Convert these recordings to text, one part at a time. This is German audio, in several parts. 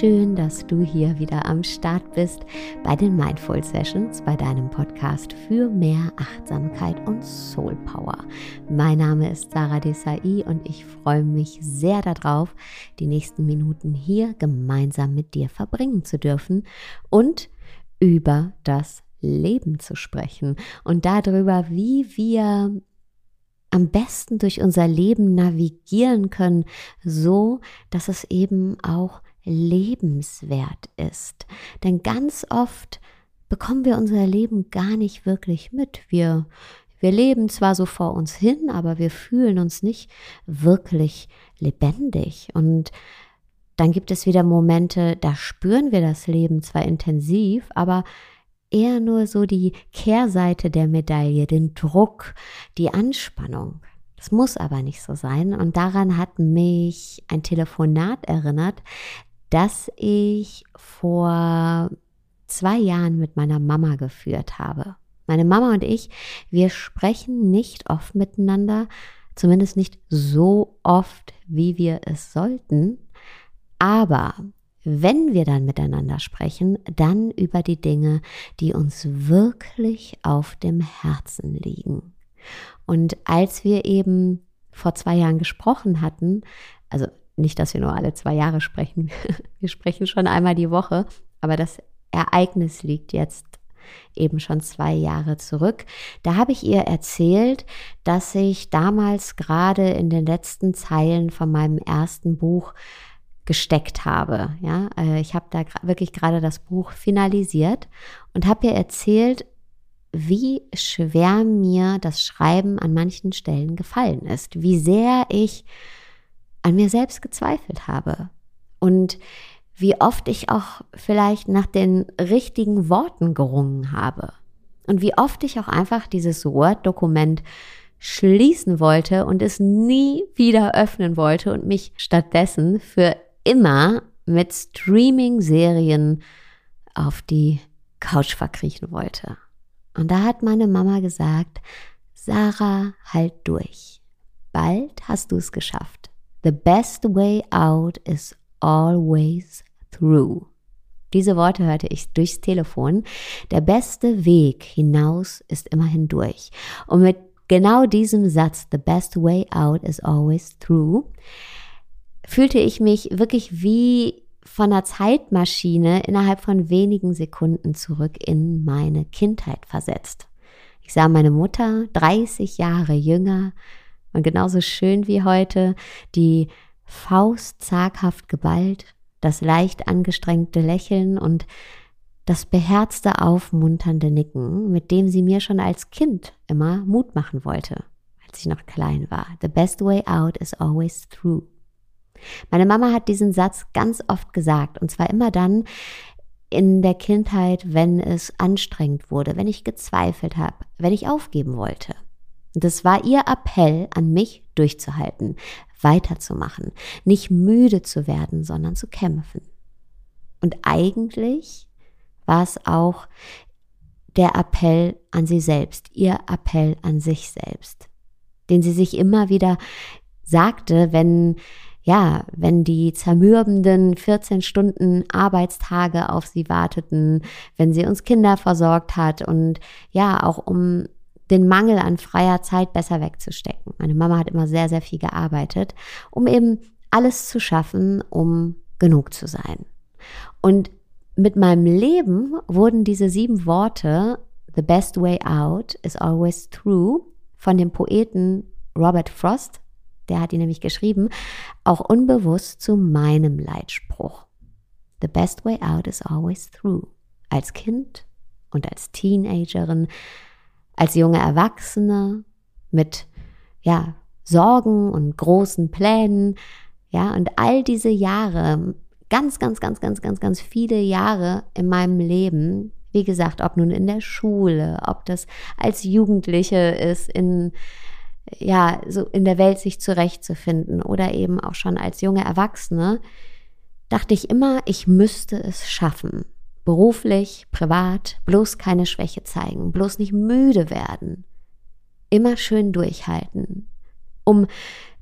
schön, dass du hier wieder am Start bist bei den Mindful Sessions, bei deinem Podcast für mehr Achtsamkeit und Soul Power. Mein Name ist Sarah Desai und ich freue mich sehr darauf, die nächsten Minuten hier gemeinsam mit dir verbringen zu dürfen und über das Leben zu sprechen und darüber, wie wir am besten durch unser Leben navigieren können, so dass es eben auch lebenswert ist. Denn ganz oft bekommen wir unser Leben gar nicht wirklich mit. Wir, wir leben zwar so vor uns hin, aber wir fühlen uns nicht wirklich lebendig. Und dann gibt es wieder Momente, da spüren wir das Leben zwar intensiv, aber eher nur so die Kehrseite der Medaille, den Druck, die Anspannung. Das muss aber nicht so sein. Und daran hat mich ein Telefonat erinnert, das ich vor zwei Jahren mit meiner Mama geführt habe. Meine Mama und ich, wir sprechen nicht oft miteinander, zumindest nicht so oft, wie wir es sollten. Aber wenn wir dann miteinander sprechen, dann über die Dinge, die uns wirklich auf dem Herzen liegen. Und als wir eben vor zwei Jahren gesprochen hatten, also nicht, dass wir nur alle zwei Jahre sprechen, wir sprechen schon einmal die Woche, aber das Ereignis liegt jetzt eben schon zwei Jahre zurück. Da habe ich ihr erzählt, dass ich damals gerade in den letzten Zeilen von meinem ersten Buch gesteckt habe. Ja, äh, ich habe da wirklich gerade das Buch finalisiert und habe ihr erzählt, wie schwer mir das Schreiben an manchen Stellen gefallen ist, wie sehr ich an mir selbst gezweifelt habe und wie oft ich auch vielleicht nach den richtigen Worten gerungen habe und wie oft ich auch einfach dieses Word-Dokument schließen wollte und es nie wieder öffnen wollte und mich stattdessen für immer mit Streaming-Serien auf die Couch verkriechen wollte. Und da hat meine Mama gesagt, Sarah, halt durch. Bald hast du es geschafft. The best way out is always through. Diese Worte hörte ich durchs Telefon. Der beste Weg hinaus ist immer hindurch. Und mit genau diesem Satz, the best way out is always through, fühlte ich mich wirklich wie von einer Zeitmaschine innerhalb von wenigen Sekunden zurück in meine Kindheit versetzt. Ich sah meine Mutter 30 Jahre jünger und genauso schön wie heute, die Faust zaghaft geballt, das leicht angestrengte Lächeln und das beherzte, aufmunternde Nicken, mit dem sie mir schon als Kind immer Mut machen wollte, als ich noch klein war. The best way out is always through. Meine Mama hat diesen Satz ganz oft gesagt und zwar immer dann in der Kindheit, wenn es anstrengend wurde, wenn ich gezweifelt habe, wenn ich aufgeben wollte. Das war ihr Appell an mich durchzuhalten, weiterzumachen, nicht müde zu werden, sondern zu kämpfen. Und eigentlich war es auch der Appell an sie selbst, ihr Appell an sich selbst, den sie sich immer wieder sagte, wenn ja, wenn die zermürbenden 14 Stunden Arbeitstage auf sie warteten, wenn sie uns Kinder versorgt hat und ja, auch um den Mangel an freier Zeit besser wegzustecken. Meine Mama hat immer sehr, sehr viel gearbeitet, um eben alles zu schaffen, um genug zu sein. Und mit meinem Leben wurden diese sieben Worte, The best way out is always true, von dem Poeten Robert Frost der hat ihn nämlich geschrieben, auch unbewusst zu meinem Leitspruch. The best way out is always through. Als Kind und als Teenagerin, als junge Erwachsene mit, ja, Sorgen und großen Plänen, ja, und all diese Jahre, ganz, ganz, ganz, ganz, ganz, ganz viele Jahre in meinem Leben, wie gesagt, ob nun in der Schule, ob das als Jugendliche ist, in ja, so in der Welt sich zurechtzufinden oder eben auch schon als junge Erwachsene, dachte ich immer, ich müsste es schaffen. Beruflich, privat, bloß keine Schwäche zeigen, bloß nicht müde werden. Immer schön durchhalten, um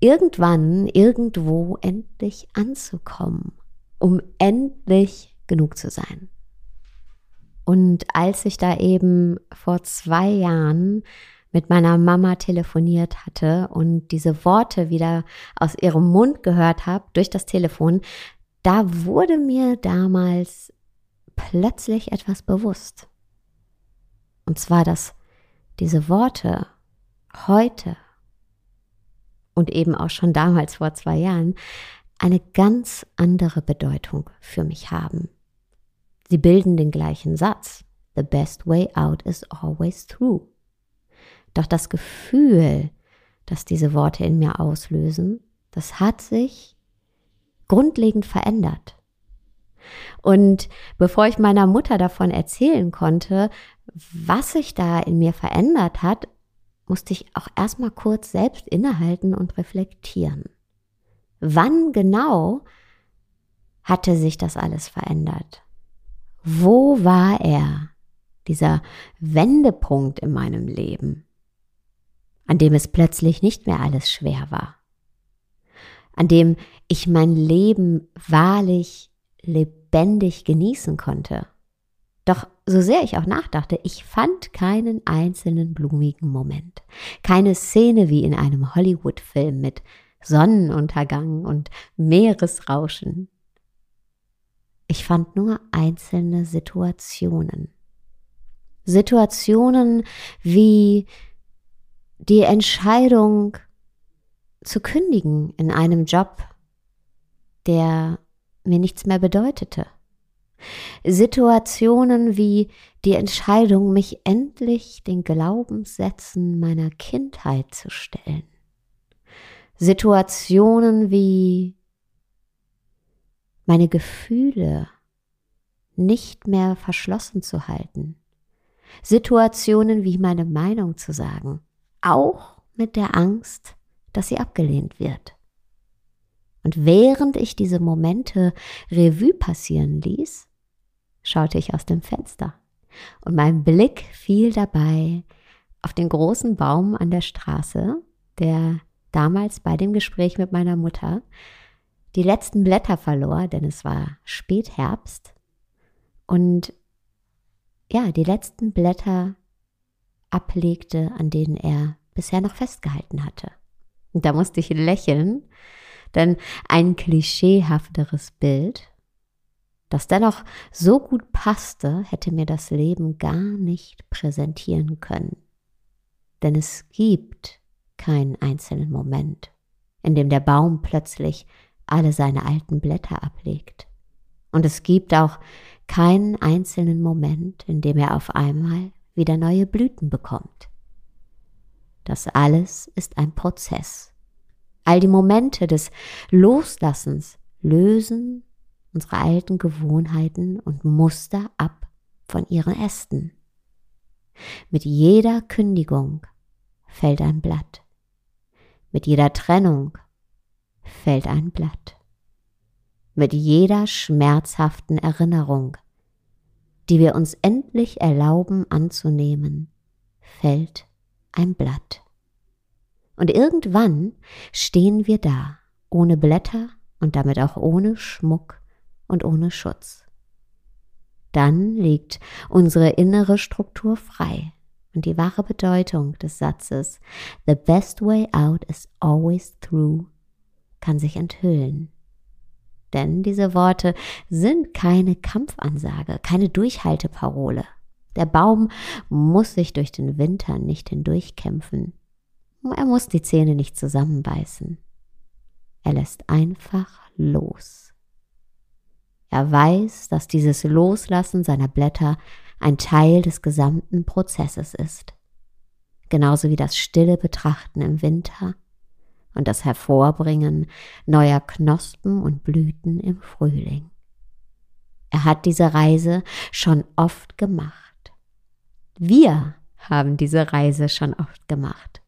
irgendwann, irgendwo endlich anzukommen. um endlich genug zu sein. Und als ich da eben vor zwei Jahren mit meiner Mama telefoniert hatte und diese Worte wieder aus ihrem Mund gehört habe durch das Telefon, da wurde mir damals plötzlich etwas bewusst. Und zwar, dass diese Worte heute und eben auch schon damals vor zwei Jahren eine ganz andere Bedeutung für mich haben. Sie bilden den gleichen Satz. The best way out is always through. Doch das Gefühl, das diese Worte in mir auslösen, das hat sich grundlegend verändert. Und bevor ich meiner Mutter davon erzählen konnte, was sich da in mir verändert hat, musste ich auch erstmal kurz selbst innehalten und reflektieren. Wann genau hatte sich das alles verändert? Wo war er, dieser Wendepunkt in meinem Leben, an dem es plötzlich nicht mehr alles schwer war, an dem ich mein Leben wahrlich lebendig genießen konnte? Doch so sehr ich auch nachdachte, ich fand keinen einzelnen blumigen Moment. Keine Szene wie in einem Hollywood-Film mit Sonnenuntergang und Meeresrauschen. Ich fand nur einzelne Situationen. Situationen wie die Entscheidung zu kündigen in einem Job, der mir nichts mehr bedeutete Situationen wie die Entscheidung, mich endlich den Glaubenssätzen meiner Kindheit zu stellen. Situationen wie meine Gefühle nicht mehr verschlossen zu halten. Situationen wie meine Meinung zu sagen, auch mit der Angst, dass sie abgelehnt wird. Und während ich diese Momente Revue passieren ließ, schaute ich aus dem Fenster und mein Blick fiel dabei auf den großen Baum an der Straße, der damals bei dem Gespräch mit meiner Mutter die letzten Blätter verlor, denn es war Spätherbst und ja, die letzten Blätter ablegte, an denen er bisher noch festgehalten hatte. Und da musste ich lächeln, denn ein klischeehafteres Bild das dennoch so gut passte, hätte mir das Leben gar nicht präsentieren können. Denn es gibt keinen einzelnen Moment, in dem der Baum plötzlich alle seine alten Blätter ablegt. Und es gibt auch keinen einzelnen Moment, in dem er auf einmal wieder neue Blüten bekommt. Das alles ist ein Prozess. All die Momente des Loslassens lösen unsere alten Gewohnheiten und Muster ab von ihren Ästen. Mit jeder Kündigung fällt ein Blatt. Mit jeder Trennung fällt ein Blatt. Mit jeder schmerzhaften Erinnerung, die wir uns endlich erlauben anzunehmen, fällt ein Blatt. Und irgendwann stehen wir da, ohne Blätter und damit auch ohne Schmuck und ohne Schutz. Dann liegt unsere innere Struktur frei und die wahre Bedeutung des Satzes The best way out is always through kann sich enthüllen. Denn diese Worte sind keine Kampfansage, keine Durchhalteparole. Der Baum muss sich durch den Winter nicht hindurchkämpfen. Er muss die Zähne nicht zusammenbeißen. Er lässt einfach los. Er weiß, dass dieses Loslassen seiner Blätter ein Teil des gesamten Prozesses ist. Genauso wie das stille Betrachten im Winter und das Hervorbringen neuer Knospen und Blüten im Frühling. Er hat diese Reise schon oft gemacht. Wir haben diese Reise schon oft gemacht.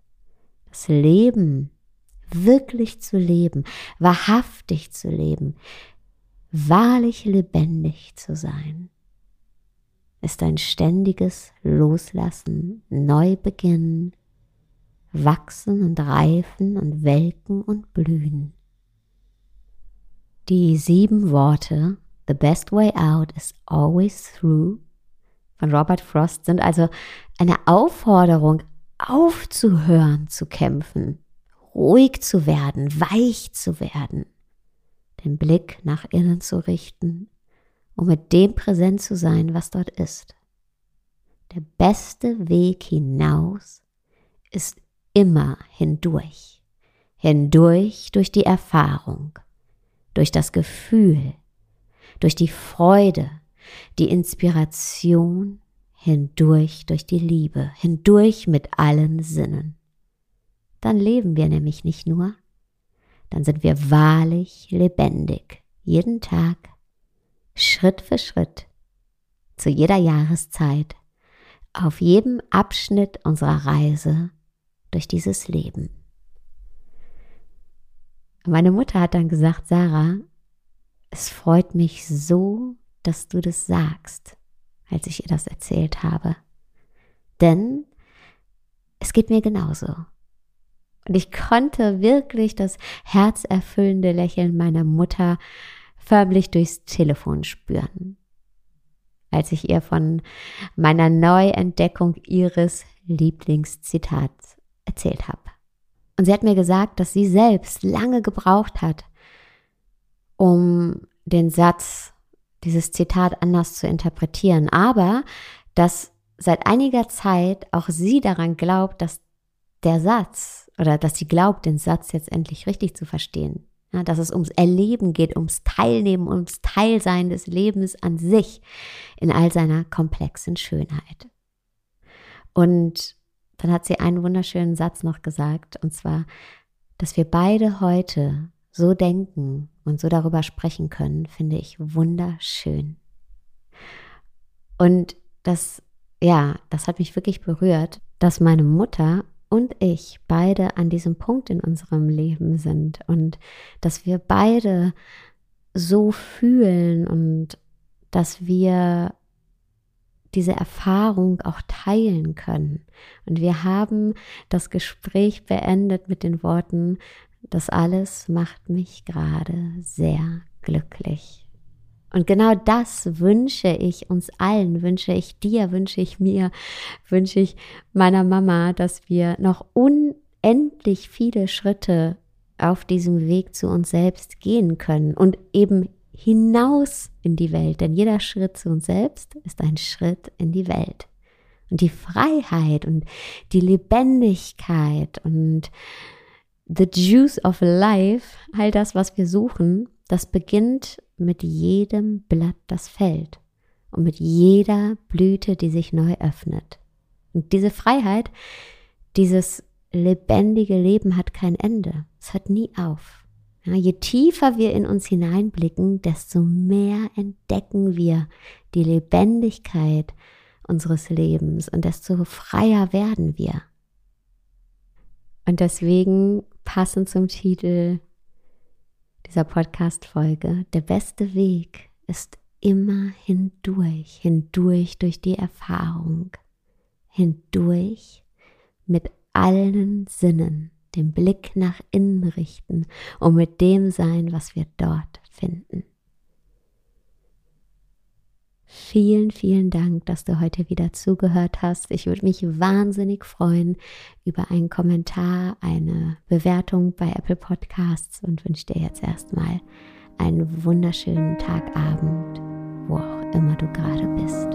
Das Leben wirklich zu leben, wahrhaftig zu leben, wahrlich lebendig zu sein, ist ein ständiges Loslassen, Neubeginn, Wachsen und Reifen und Welken und Blühen. die sieben Worte The best way out is always through von Robert Frost sind also eine Aufforderung, aufzuhören zu kämpfen, ruhig zu werden, weich zu werden, den Blick nach innen zu richten, um mit dem präsent zu sein, was dort ist. Der beste Weg hinaus ist immer hindurch, hindurch durch die Erfahrung, durch das Gefühl, durch die Freude, die Inspiration, hindurch durch die Liebe, hindurch mit allen Sinnen. Dann leben wir nämlich nicht nur, dann sind wir wahrlich lebendig, jeden Tag, Schritt für Schritt, zu jeder Jahreszeit, auf jedem Abschnitt unserer Reise durch dieses Leben. Meine Mutter hat dann gesagt, Sarah, es freut mich so, dass du das sagst, als ich ihr das erzählt habe. Denn es geht mir genauso. Und ich konnte wirklich das herzerfüllende Lächeln meiner Mutter förmlich durchs Telefon spüren, als ich ihr von meiner Neuentdeckung ihres Lieblingszitats erzählt habe. Und sie hat mir gesagt, dass sie selbst lange gebraucht hat, um den Satz dieses Zitat anders zu interpretieren, aber dass seit einiger Zeit auch sie daran glaubt, dass der Satz oder dass sie glaubt, den Satz jetzt endlich richtig zu verstehen. Ja, dass es ums Erleben geht, ums Teilnehmen, ums Teilsein des Lebens an sich in all seiner komplexen Schönheit. Und dann hat sie einen wunderschönen Satz noch gesagt, und zwar, dass wir beide heute so denken und so darüber sprechen können, finde ich wunderschön. Und das, ja, das hat mich wirklich berührt, dass meine Mutter und ich beide an diesem Punkt in unserem Leben sind und dass wir beide so fühlen und dass wir diese Erfahrung auch teilen können. Und wir haben das Gespräch beendet mit den Worten, das alles macht mich gerade sehr glücklich. Und genau das wünsche ich uns allen, wünsche ich dir, wünsche ich mir, wünsche ich meiner Mama, dass wir noch unendlich viele Schritte auf diesem Weg zu uns selbst gehen können und eben hinaus in die Welt. Denn jeder Schritt zu uns selbst ist ein Schritt in die Welt. Und die Freiheit und die Lebendigkeit und the juice of life, all das, was wir suchen, das beginnt mit jedem Blatt, das fällt und mit jeder Blüte, die sich neu öffnet. Und diese Freiheit, dieses lebendige Leben hat kein Ende. Es hört nie auf. Ja, je tiefer wir in uns hineinblicken, desto mehr entdecken wir die Lebendigkeit unseres Lebens und desto freier werden wir. Und deswegen passend zum Titel dieser Podcast-Folge, der beste Weg ist immer hindurch, hindurch durch die Erfahrung, hindurch mit allen Sinnen, den Blick nach innen richten und mit dem sein, was wir dort finden. Vielen, vielen Dank, dass du heute wieder zugehört hast. Ich würde mich wahnsinnig freuen über einen Kommentar, eine Bewertung bei Apple Podcasts und wünsche dir jetzt erstmal einen wunderschönen Tagabend, wo auch immer du gerade bist.